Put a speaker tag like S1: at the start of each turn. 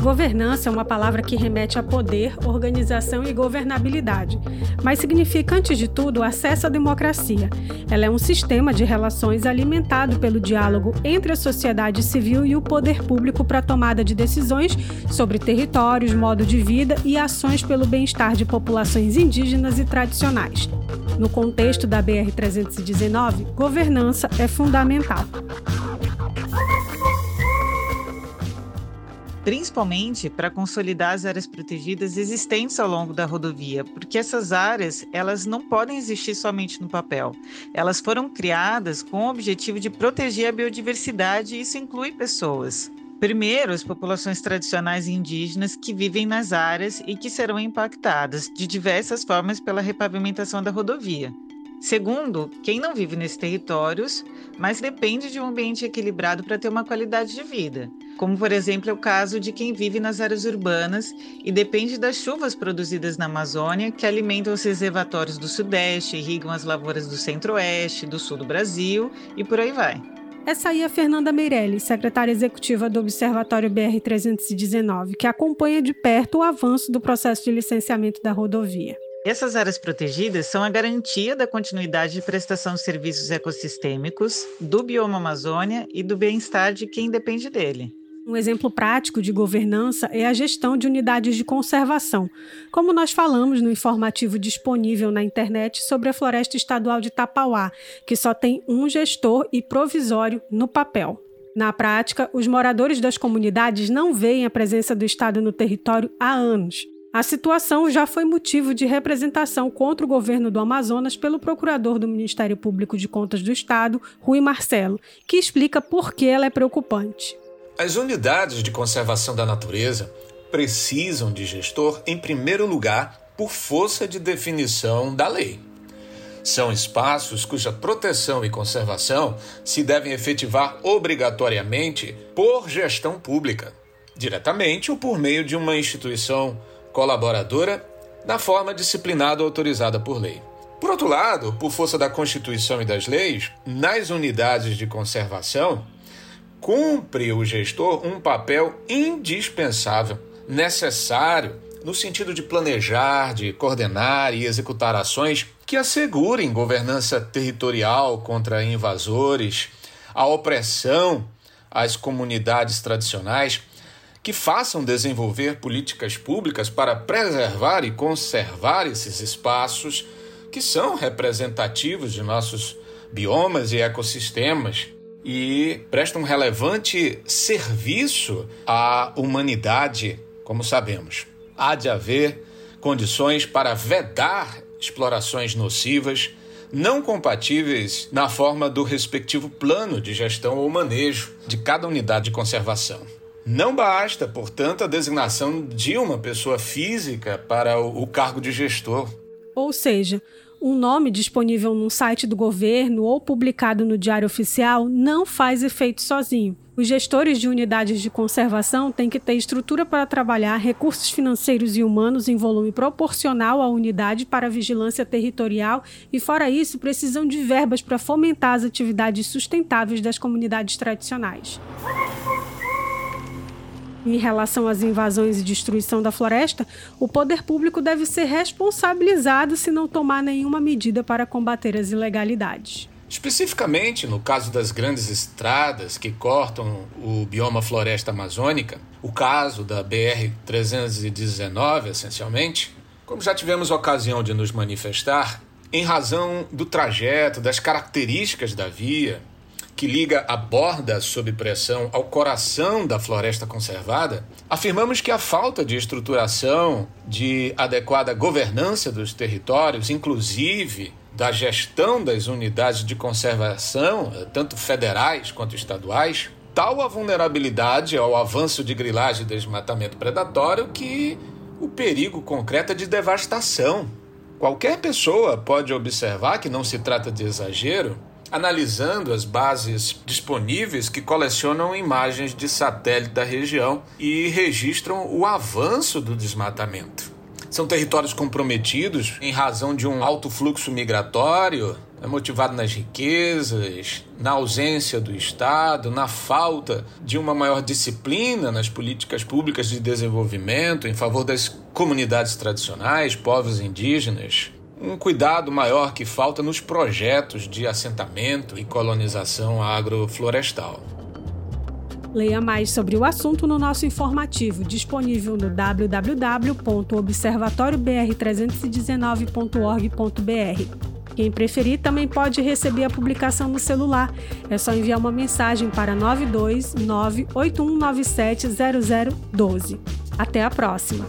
S1: Governança é uma palavra que remete a poder, organização e governabilidade, mas significa, antes de tudo, acesso à democracia. Ela é um sistema de relações alimentado pelo diálogo entre a sociedade civil e o poder público para a tomada de decisões sobre territórios, modo de vida e ações pelo bem-estar de populações indígenas e tradicionais. No contexto da BR-319, governança é fundamental.
S2: Principalmente para consolidar as áreas protegidas existentes ao longo da rodovia, porque essas áreas elas não podem existir somente no papel. Elas foram criadas com o objetivo de proteger a biodiversidade e isso inclui pessoas. Primeiro, as populações tradicionais indígenas que vivem nas áreas e que serão impactadas de diversas formas pela repavimentação da rodovia. Segundo, quem não vive nesses territórios, mas depende de um ambiente equilibrado para ter uma qualidade de vida, como por exemplo é o caso de quem vive nas áreas urbanas e depende das chuvas produzidas na Amazônia, que alimentam os reservatórios do Sudeste, irrigam as lavouras do Centro-Oeste, do Sul do Brasil e por aí vai.
S1: Essa aí é Fernanda Meirelli, secretária executiva do Observatório BR-319, que acompanha de perto o avanço do processo de licenciamento da rodovia.
S2: Essas áreas protegidas são a garantia da continuidade de prestação de serviços ecossistêmicos, do bioma Amazônia e do bem-estar de quem depende dele.
S1: Um exemplo prático de governança é a gestão de unidades de conservação, como nós falamos no informativo disponível na internet sobre a Floresta Estadual de Tapauá, que só tem um gestor e provisório no papel. Na prática, os moradores das comunidades não veem a presença do Estado no território há anos. A situação já foi motivo de representação contra o governo do Amazonas pelo procurador do Ministério Público de Contas do Estado, Rui Marcelo, que explica por que ela é preocupante.
S3: As unidades de conservação da natureza precisam de gestor, em primeiro lugar, por força de definição da lei. São espaços cuja proteção e conservação se devem efetivar obrigatoriamente por gestão pública, diretamente ou por meio de uma instituição colaboradora na forma disciplinada autorizada por lei. Por outro lado, por força da Constituição e das leis, nas unidades de conservação, cumpre o gestor um papel indispensável, necessário no sentido de planejar, de coordenar e executar ações que assegurem governança territorial contra invasores, a opressão às comunidades tradicionais que façam desenvolver políticas públicas para preservar e conservar esses espaços que são representativos de nossos biomas e ecossistemas e prestam relevante serviço à humanidade, como sabemos. Há de haver condições para vedar explorações nocivas não compatíveis na forma do respectivo plano de gestão ou manejo de cada unidade de conservação. Não basta, portanto, a designação de uma pessoa física para o cargo de gestor.
S1: Ou seja, um nome disponível num site do governo ou publicado no Diário Oficial não faz efeito sozinho. Os gestores de unidades de conservação têm que ter estrutura para trabalhar, recursos financeiros e humanos em volume proporcional à unidade para vigilância territorial e, fora isso, precisam de verbas para fomentar as atividades sustentáveis das comunidades tradicionais. Em relação às invasões e destruição da floresta, o poder público deve ser responsabilizado se não tomar nenhuma medida para combater as ilegalidades.
S3: Especificamente no caso das grandes estradas que cortam o bioma floresta amazônica, o caso da BR-319, essencialmente, como já tivemos ocasião de nos manifestar, em razão do trajeto, das características da via, que liga a borda sob pressão ao coração da floresta conservada, afirmamos que a falta de estruturação, de adequada governança dos territórios, inclusive da gestão das unidades de conservação, tanto federais quanto estaduais, tal a vulnerabilidade ao avanço de grilagem e desmatamento predatório que o perigo concreto é de devastação. Qualquer pessoa pode observar que não se trata de exagero analisando as bases disponíveis que colecionam imagens de satélite da região e registram o avanço do desmatamento. São territórios comprometidos em razão de um alto fluxo migratório, é motivado nas riquezas, na ausência do Estado, na falta de uma maior disciplina nas políticas públicas de desenvolvimento em favor das comunidades tradicionais, povos indígenas, um cuidado maior que falta nos projetos de assentamento e colonização agroflorestal.
S1: Leia mais sobre o assunto no nosso informativo, disponível no www.observatóriobr319.org.br. Quem preferir também pode receber a publicação no celular. É só enviar uma mensagem para 92981970012. Até a próxima!